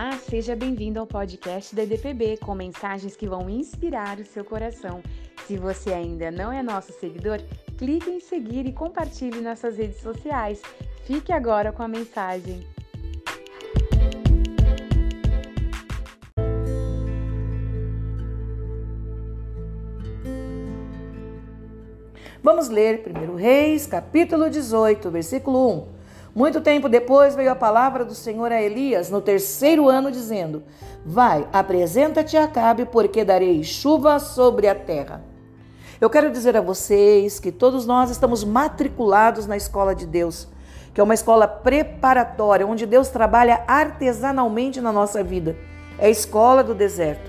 Olá, seja bem-vindo ao podcast da EDPB com mensagens que vão inspirar o seu coração. Se você ainda não é nosso seguidor, clique em seguir e compartilhe nossas redes sociais. Fique agora com a mensagem. Vamos ler 1 Reis, capítulo 18, versículo 1. Muito tempo depois veio a palavra do Senhor a Elias no terceiro ano, dizendo: Vai, apresenta-te a Acabe, porque darei chuva sobre a terra. Eu quero dizer a vocês que todos nós estamos matriculados na escola de Deus, que é uma escola preparatória, onde Deus trabalha artesanalmente na nossa vida. É a escola do deserto.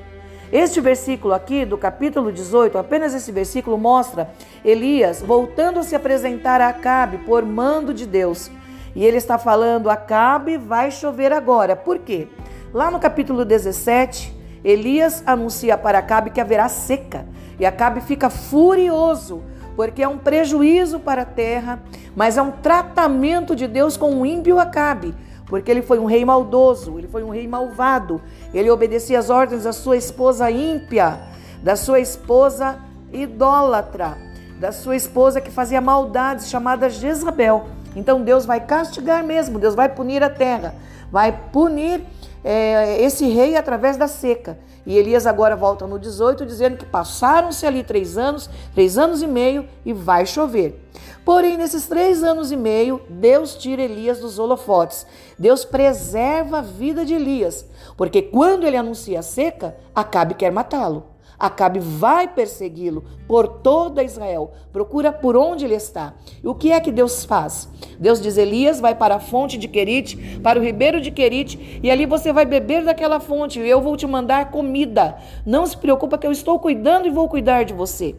Este versículo aqui, do capítulo 18, apenas esse versículo mostra Elias voltando a se apresentar a Acabe por mando de Deus. E ele está falando: Acabe, vai chover agora. Por quê? Lá no capítulo 17, Elias anuncia para Acabe que haverá seca. E Acabe fica furioso, porque é um prejuízo para a terra, mas é um tratamento de Deus com o ímpio Acabe, porque ele foi um rei maldoso, ele foi um rei malvado. Ele obedecia às ordens da sua esposa ímpia, da sua esposa idólatra, da sua esposa que fazia maldades, chamada Jezabel. Então Deus vai castigar mesmo, Deus vai punir a terra, vai punir é, esse rei através da seca. E Elias agora volta no 18, dizendo que passaram-se ali três anos, três anos e meio, e vai chover. Porém, nesses três anos e meio, Deus tira Elias dos holofotes. Deus preserva a vida de Elias, porque quando ele anuncia a seca, Acabe quer matá-lo. Acabe vai persegui-lo por toda Israel. Procura por onde ele está. E o que é que Deus faz? Deus diz: Elias vai para a fonte de Querite, para o ribeiro de Querite, e ali você vai beber daquela fonte. E eu vou te mandar comida. Não se preocupa que eu estou cuidando e vou cuidar de você.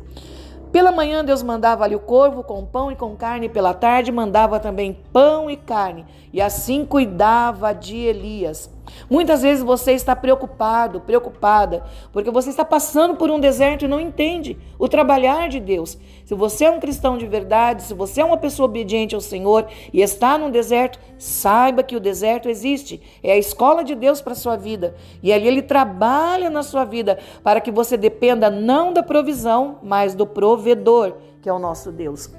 Pela manhã Deus mandava ali o corvo com pão e com carne, e pela tarde mandava também pão e carne, e assim cuidava de Elias. Muitas vezes você está preocupado, preocupada, porque você está passando por um deserto e não entende o trabalhar de Deus. Se você é um cristão de verdade, se você é uma pessoa obediente ao Senhor e está num deserto, saiba que o deserto existe. É a escola de Deus para a sua vida. E ali ele trabalha na sua vida para que você dependa não da provisão, mas do provedor que é o nosso Deus.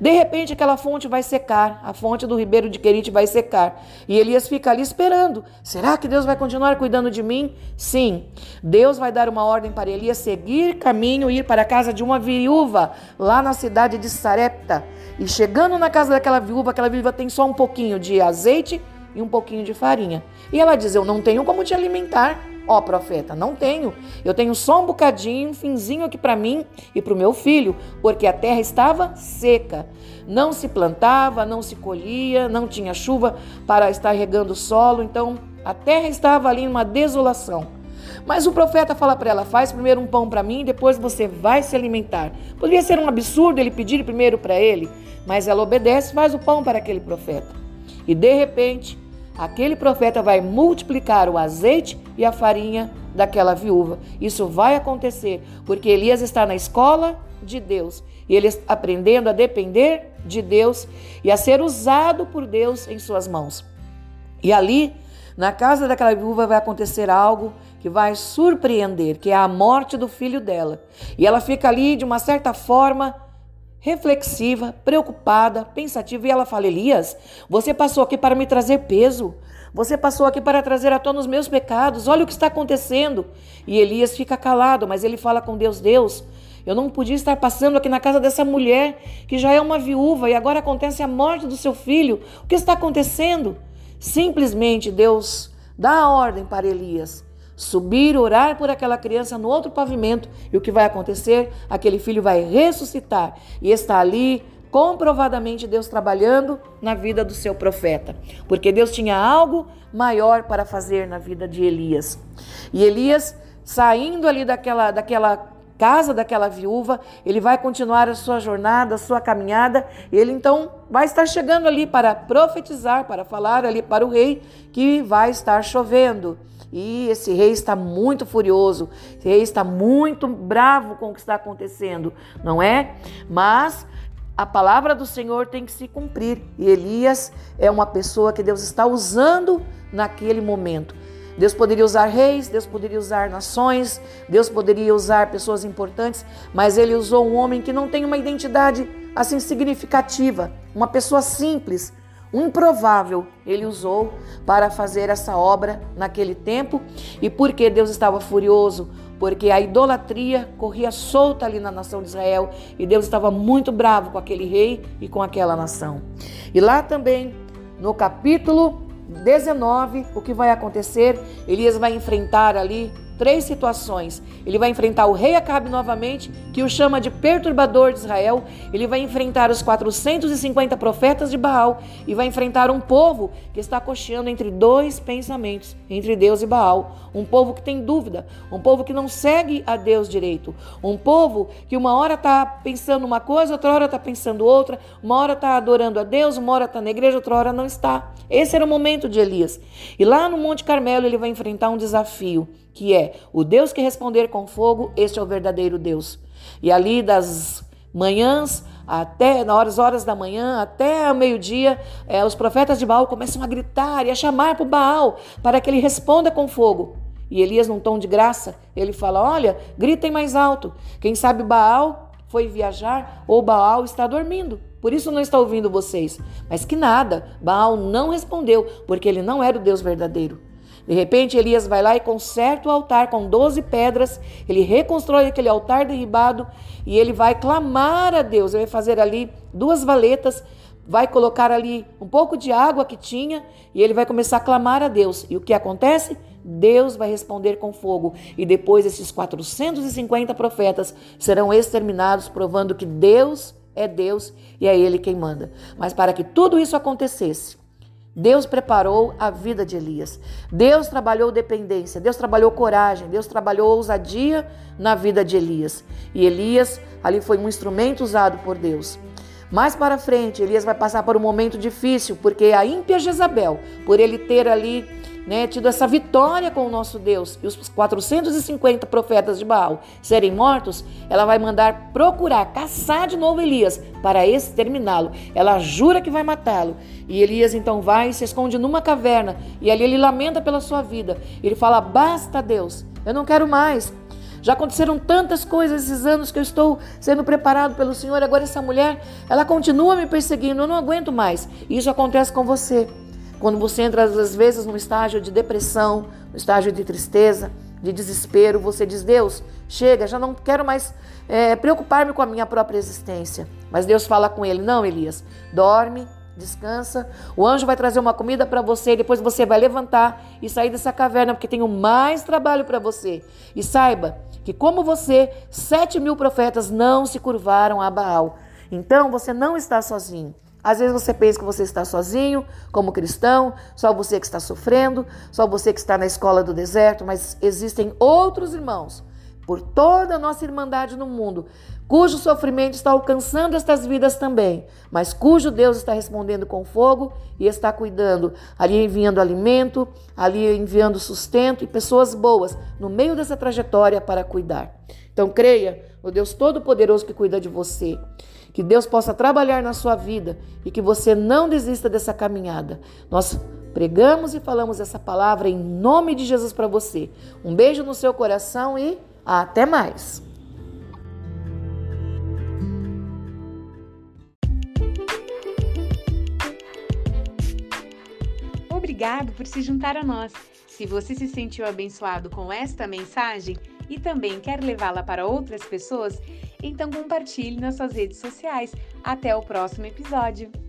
De repente, aquela fonte vai secar, a fonte do ribeiro de Querite vai secar. E Elias fica ali esperando. Será que Deus vai continuar cuidando de mim? Sim. Deus vai dar uma ordem para Elias seguir caminho e ir para a casa de uma viúva, lá na cidade de Sarepta. E chegando na casa daquela viúva, aquela viúva tem só um pouquinho de azeite e um pouquinho de farinha. E ela diz: Eu não tenho como te alimentar. Ó profeta, não tenho. Eu tenho só um bocadinho, um finzinho aqui para mim e para o meu filho, porque a terra estava seca. Não se plantava, não se colhia, não tinha chuva para estar regando o solo, então a terra estava ali em uma desolação. Mas o profeta fala para ela: faz primeiro um pão para mim, depois você vai se alimentar. Poderia ser um absurdo ele pedir primeiro para ele, mas ela obedece, faz o pão para aquele profeta. E de repente, aquele profeta vai multiplicar o azeite e a farinha daquela viúva. Isso vai acontecer porque Elias está na escola de Deus e ele está aprendendo a depender de Deus e a ser usado por Deus em suas mãos. E ali, na casa daquela viúva, vai acontecer algo que vai surpreender, que é a morte do filho dela. E ela fica ali de uma certa forma reflexiva, preocupada, pensativa, e ela fala: Elias, você passou aqui para me trazer peso. Você passou aqui para trazer à tona os meus pecados. Olha o que está acontecendo. E Elias fica calado, mas ele fala com Deus: Deus, eu não podia estar passando aqui na casa dessa mulher que já é uma viúva e agora acontece a morte do seu filho. O que está acontecendo? Simplesmente Deus dá a ordem para Elias subir, orar por aquela criança no outro pavimento, e o que vai acontecer? Aquele filho vai ressuscitar e está ali comprovadamente Deus trabalhando na vida do seu profeta, porque Deus tinha algo maior para fazer na vida de Elias. E Elias, saindo ali daquela, daquela casa daquela viúva, ele vai continuar a sua jornada, a sua caminhada, ele então vai estar chegando ali para profetizar, para falar ali para o rei que vai estar chovendo. E esse rei está muito furioso, esse rei está muito bravo com o que está acontecendo, não é? Mas a palavra do Senhor tem que se cumprir. E Elias é uma pessoa que Deus está usando naquele momento. Deus poderia usar reis, Deus poderia usar nações, Deus poderia usar pessoas importantes, mas ele usou um homem que não tem uma identidade assim significativa, uma pessoa simples, um improvável, ele usou para fazer essa obra naquele tempo. E por que Deus estava furioso? Porque a idolatria corria solta ali na nação de Israel e Deus estava muito bravo com aquele rei e com aquela nação. E lá também, no capítulo 19, o que vai acontecer? Elias vai enfrentar ali três situações. Ele vai enfrentar o rei Acabe novamente, que o chama de perturbador de Israel. Ele vai enfrentar os 450 profetas de Baal e vai enfrentar um povo que está cocheando entre dois pensamentos, entre Deus e Baal. Um povo que tem dúvida, um povo que não segue a Deus direito, um povo que uma hora está pensando uma coisa, outra hora está pensando outra, uma hora está adorando a Deus, uma hora está na igreja, outra hora não está. Esse era o momento de Elias. E lá no Monte Carmelo ele vai enfrentar um desafio que é o Deus que responder com fogo, este é o verdadeiro Deus. E ali das manhãs até nas horas da manhã, até meio-dia, é, os profetas de Baal começam a gritar e a chamar para Baal para que ele responda com fogo. E Elias, num tom de graça, ele fala: Olha, gritem mais alto. Quem sabe Baal foi viajar ou Baal está dormindo. Por isso não está ouvindo vocês. Mas que nada, Baal não respondeu, porque ele não era o Deus verdadeiro. De repente, Elias vai lá e conserta o altar com 12 pedras, ele reconstrói aquele altar derribado e ele vai clamar a Deus. Ele vai fazer ali duas valetas, vai colocar ali um pouco de água que tinha e ele vai começar a clamar a Deus. E o que acontece? Deus vai responder com fogo. E depois esses 450 profetas serão exterminados, provando que Deus é Deus e é Ele quem manda. Mas para que tudo isso acontecesse, Deus preparou a vida de Elias. Deus trabalhou dependência, Deus trabalhou coragem, Deus trabalhou ousadia na vida de Elias. E Elias ali foi um instrumento usado por Deus. Mais para frente, Elias vai passar por um momento difícil, porque a ímpia Jezabel, por ele ter ali né, tido essa vitória com o nosso Deus e os 450 profetas de Baal serem mortos, ela vai mandar procurar, caçar de novo Elias para exterminá-lo. Ela jura que vai matá-lo. E Elias então vai e se esconde numa caverna e ali ele lamenta pela sua vida. Ele fala: Basta, Deus, eu não quero mais. Já aconteceram tantas coisas esses anos que eu estou sendo preparado pelo Senhor. Agora essa mulher, ela continua me perseguindo. Eu não aguento mais. Isso acontece com você. Quando você entra, às vezes, num estágio de depressão, no estágio de tristeza, de desespero, você diz: Deus, chega, já não quero mais é, preocupar-me com a minha própria existência. Mas Deus fala com ele: Não, Elias, dorme, descansa. O anjo vai trazer uma comida para você depois você vai levantar e sair dessa caverna, porque tenho mais trabalho para você. E saiba que, como você, sete mil profetas não se curvaram a Baal. Então você não está sozinho. Às vezes você pensa que você está sozinho, como cristão, só você que está sofrendo, só você que está na escola do deserto, mas existem outros irmãos por toda a nossa irmandade no mundo, cujo sofrimento está alcançando estas vidas também, mas cujo Deus está respondendo com fogo e está cuidando, ali enviando alimento, ali enviando sustento e pessoas boas no meio dessa trajetória para cuidar. Então creia no Deus Todo-Poderoso que cuida de você. Que Deus possa trabalhar na sua vida e que você não desista dessa caminhada. Nós pregamos e falamos essa palavra em nome de Jesus para você. Um beijo no seu coração e até mais. Obrigado por se juntar a nós. Se você se sentiu abençoado com esta mensagem e também quer levá-la para outras pessoas, então compartilhe nas suas redes sociais. Até o próximo episódio!